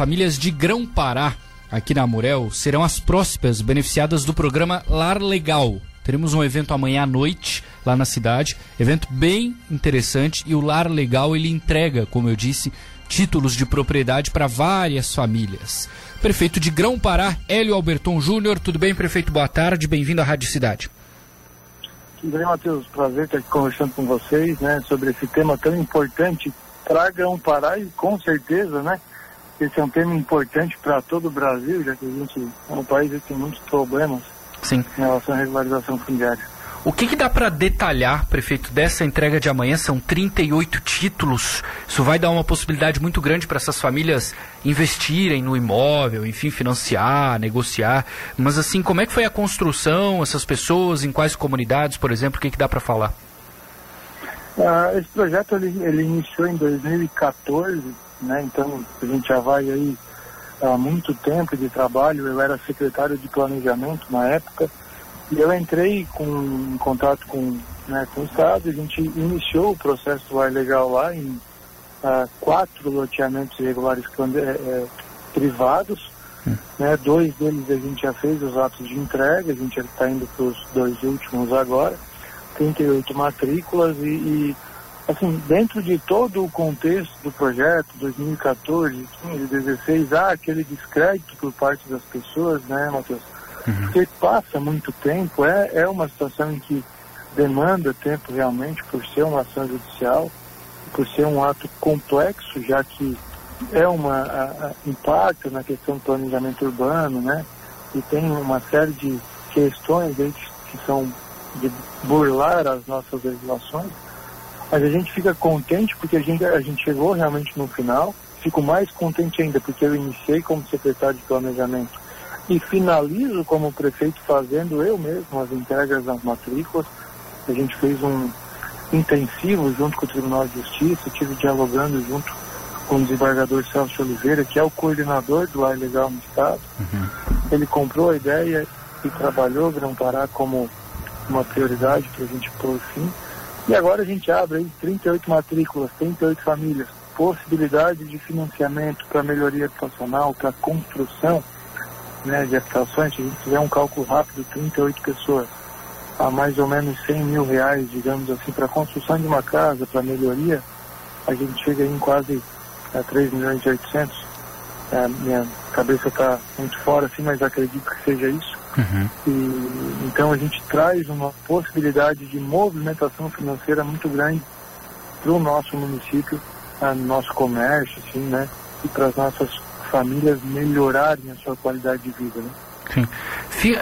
Famílias de Grão-Pará, aqui na Amurel, serão as próximas beneficiadas do programa Lar Legal. Teremos um evento amanhã à noite lá na cidade, evento bem interessante e o Lar Legal ele entrega, como eu disse, títulos de propriedade para várias famílias. Prefeito de Grão-Pará, Hélio Alberton Júnior, tudo bem, prefeito? Boa tarde, bem-vindo à Rádio Cidade. Tudo bem, Matheus? Prazer estar aqui conversando com vocês, né, sobre esse tema tão importante para Grão-Pará e com certeza, né, esse é um tema importante para todo o Brasil, já que a gente é um país que tem muitos problemas Sim. em relação à regularização fundiária. O que, que dá para detalhar, prefeito, dessa entrega de amanhã? São 38 títulos. Isso vai dar uma possibilidade muito grande para essas famílias investirem no imóvel, enfim, financiar, negociar. Mas assim, como é que foi a construção, essas pessoas, em quais comunidades, por exemplo, o que, que dá para falar? Ah, esse projeto ele, ele iniciou em 2014 né? Então a gente já vai aí há muito tempo de trabalho. Eu era secretário de planejamento na época e eu entrei com, em contato com, né, com o Estado. A gente iniciou o processo do ar legal lá em uh, quatro loteamentos irregulares é, é, privados. Hum. Né, dois deles a gente já fez os atos de entrega, a gente está indo para os dois últimos agora. 38 matrículas e, e assim, dentro de todo o contexto do projeto, 2014, 15, 16, há aquele descrédito por parte das pessoas, né, Matheus? Uhum. Porque passa muito tempo, é, é uma situação em que demanda tempo realmente por ser uma ação judicial, por ser um ato complexo, já que é uma a, a, impacta na questão do planejamento urbano, né? E tem uma série de questões aí que são de burlar as nossas legislações. Mas a gente fica contente porque a gente, a gente chegou realmente no final. Fico mais contente ainda porque eu iniciei como secretário de planejamento e finalizo como prefeito fazendo eu mesmo as entregas das matrículas. A gente fez um intensivo junto com o Tribunal de Justiça, estive dialogando junto com o desembargador Celso Oliveira, que é o coordenador do ar legal no Estado. Uhum. Ele comprou a ideia e trabalhou Grão Pará como uma prioridade para a gente pôr fim. E agora a gente abre aí 38 matrículas, 38 famílias, possibilidade de financiamento para melhoria habitacional, para construção né, de habitações. Se a gente fizer um cálculo rápido, 38 pessoas, a mais ou menos 100 mil reais, digamos assim, para construção de uma casa, para melhoria, a gente chega em quase a 3 milhões e 800. É, minha cabeça está muito fora, assim, mas acredito que seja isso. Uhum. E, então a gente traz uma possibilidade de movimentação financeira muito grande para o nosso município, no nosso comércio, assim, né? E para as nossas famílias melhorarem a sua qualidade de vida, né? Sim.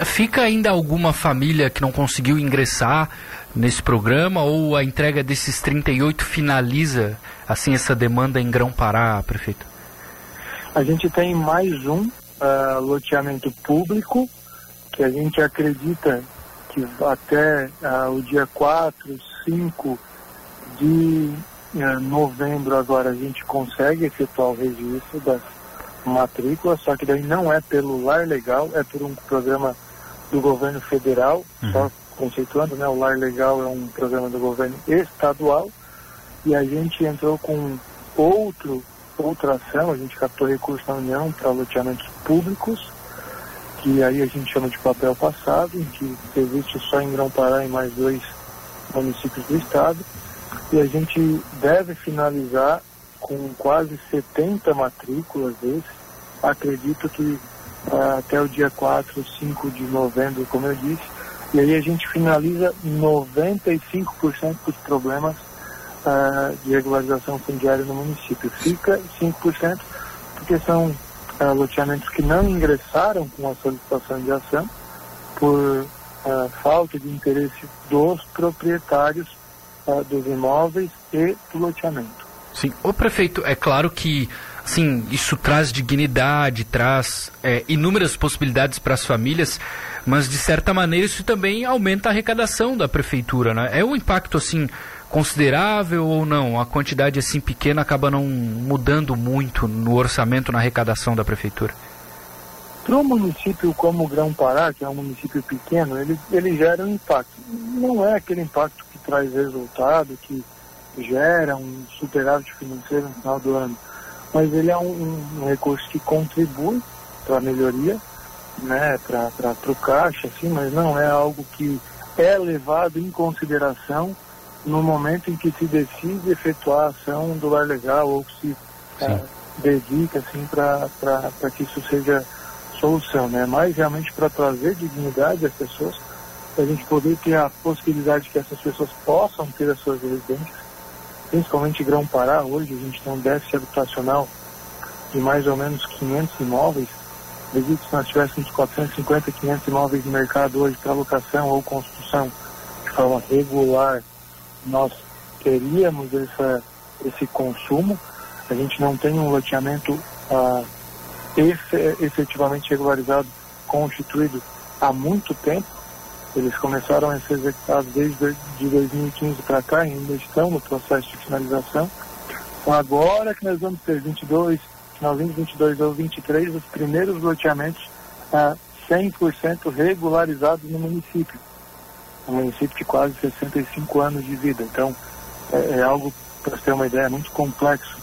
Fica ainda alguma família que não conseguiu ingressar nesse programa ou a entrega desses 38 finaliza assim essa demanda em Grão-Pará, prefeito? A gente tem mais um uh, loteamento público que a gente acredita que até uh, o dia 4, 5 de uh, novembro agora a gente consegue efetuar o registro das matrículas, só que daí não é pelo lar legal, é por um programa do governo federal, uhum. só conceituando, né? O lar legal é um programa do governo estadual e a gente entrou com outro outra ação, a gente captou recursos na União para loteamentos públicos que aí a gente chama de papel passado, que existe só em Grão-Pará e mais dois municípios do estado. E a gente deve finalizar com quase 70 matrículas desses. Acredito que uh, até o dia 4, 5 de novembro, como eu disse. E aí a gente finaliza 95% dos problemas uh, de regularização fundiária no município. Fica 5% porque são uh, loteamentos que não ingressaram com a solicitação de ação por uh, falta de interesse dos proprietários uh, dos imóveis e do loteamento. Sim, o prefeito, é claro que sim, isso traz dignidade, traz é, inúmeras possibilidades para as famílias, mas de certa maneira isso também aumenta a arrecadação da prefeitura, né? É um impacto assim considerável ou não? A quantidade assim pequena acaba não mudando muito no orçamento, na arrecadação da prefeitura? Para um município como Grão-Pará, que é um município pequeno, ele, ele gera um impacto. Não é aquele impacto que traz resultado, que gera um superávit financeiro no final do ano. mas ele é um, um recurso que contribui para a melhoria, né, para o caixa, assim, mas não é algo que é levado em consideração no momento em que se decide efetuar a ação do lar legal ou que se é, dedica assim, para que isso seja solução, né? Mas realmente para trazer dignidade às pessoas, para a gente poder ter a possibilidade que essas pessoas possam ter as suas residências, principalmente Grão-Pará, hoje a gente tem um déficit habitacional de mais ou menos 500 imóveis, devido se nós tivéssemos 450, 500 imóveis no mercado hoje para locação ou construção de forma regular, nós teríamos essa, esse consumo. A gente não tem um loteamento ah, efetivamente regularizado, constituído há muito tempo. Eles começaram a ser executados desde de 2015 para cá ainda estão no processo de finalização. Então agora que nós vamos ter 22, finalzinho de 22 ou 23, os primeiros loteamentos ah, 100% regularizados no município. Um município de quase 65 anos de vida. Então é, é algo, para ter uma ideia, muito complexo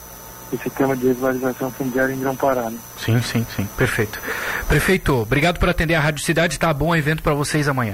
esse tema de regularização fundiária em Grão-Pará. Né? Sim, sim, sim. Perfeito. Prefeito, obrigado por atender a Rádio Cidade. Tá bom evento para vocês amanhã.